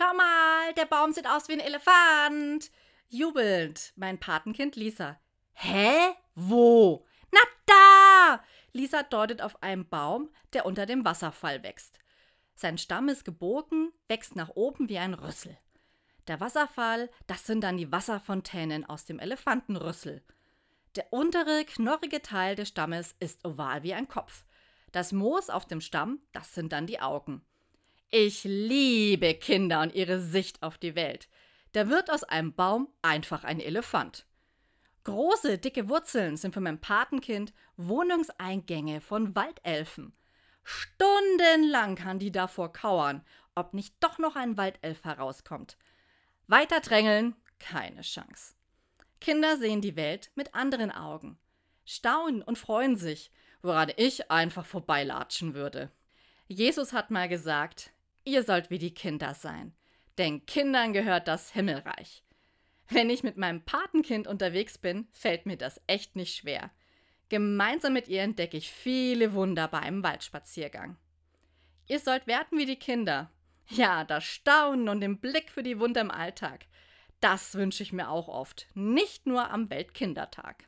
Schau mal, der Baum sieht aus wie ein Elefant. Jubelnd, mein Patenkind Lisa. Hä? Wo? Na da! Lisa deutet auf einen Baum, der unter dem Wasserfall wächst. Sein Stamm ist gebogen, wächst nach oben wie ein Rüssel. Der Wasserfall, das sind dann die Wasserfontänen aus dem Elefantenrüssel. Der untere, knorrige Teil des Stammes ist oval wie ein Kopf. Das Moos auf dem Stamm, das sind dann die Augen. Ich liebe Kinder und ihre Sicht auf die Welt. Da wird aus einem Baum einfach ein Elefant. Große, dicke Wurzeln sind für mein Patenkind Wohnungseingänge von Waldelfen. Stundenlang kann die davor kauern, ob nicht doch noch ein Waldelf herauskommt. Weiter drängeln, keine Chance. Kinder sehen die Welt mit anderen Augen, staunen und freuen sich, woran ich einfach vorbeilatschen würde. Jesus hat mal gesagt, ihr sollt wie die Kinder sein, denn Kindern gehört das Himmelreich. Wenn ich mit meinem Patenkind unterwegs bin, fällt mir das echt nicht schwer. Gemeinsam mit ihr entdecke ich viele Wunder bei einem Waldspaziergang. Ihr sollt werden wie die Kinder. Ja, das Staunen und den Blick für die Wunder im Alltag. Das wünsche ich mir auch oft, nicht nur am Weltkindertag.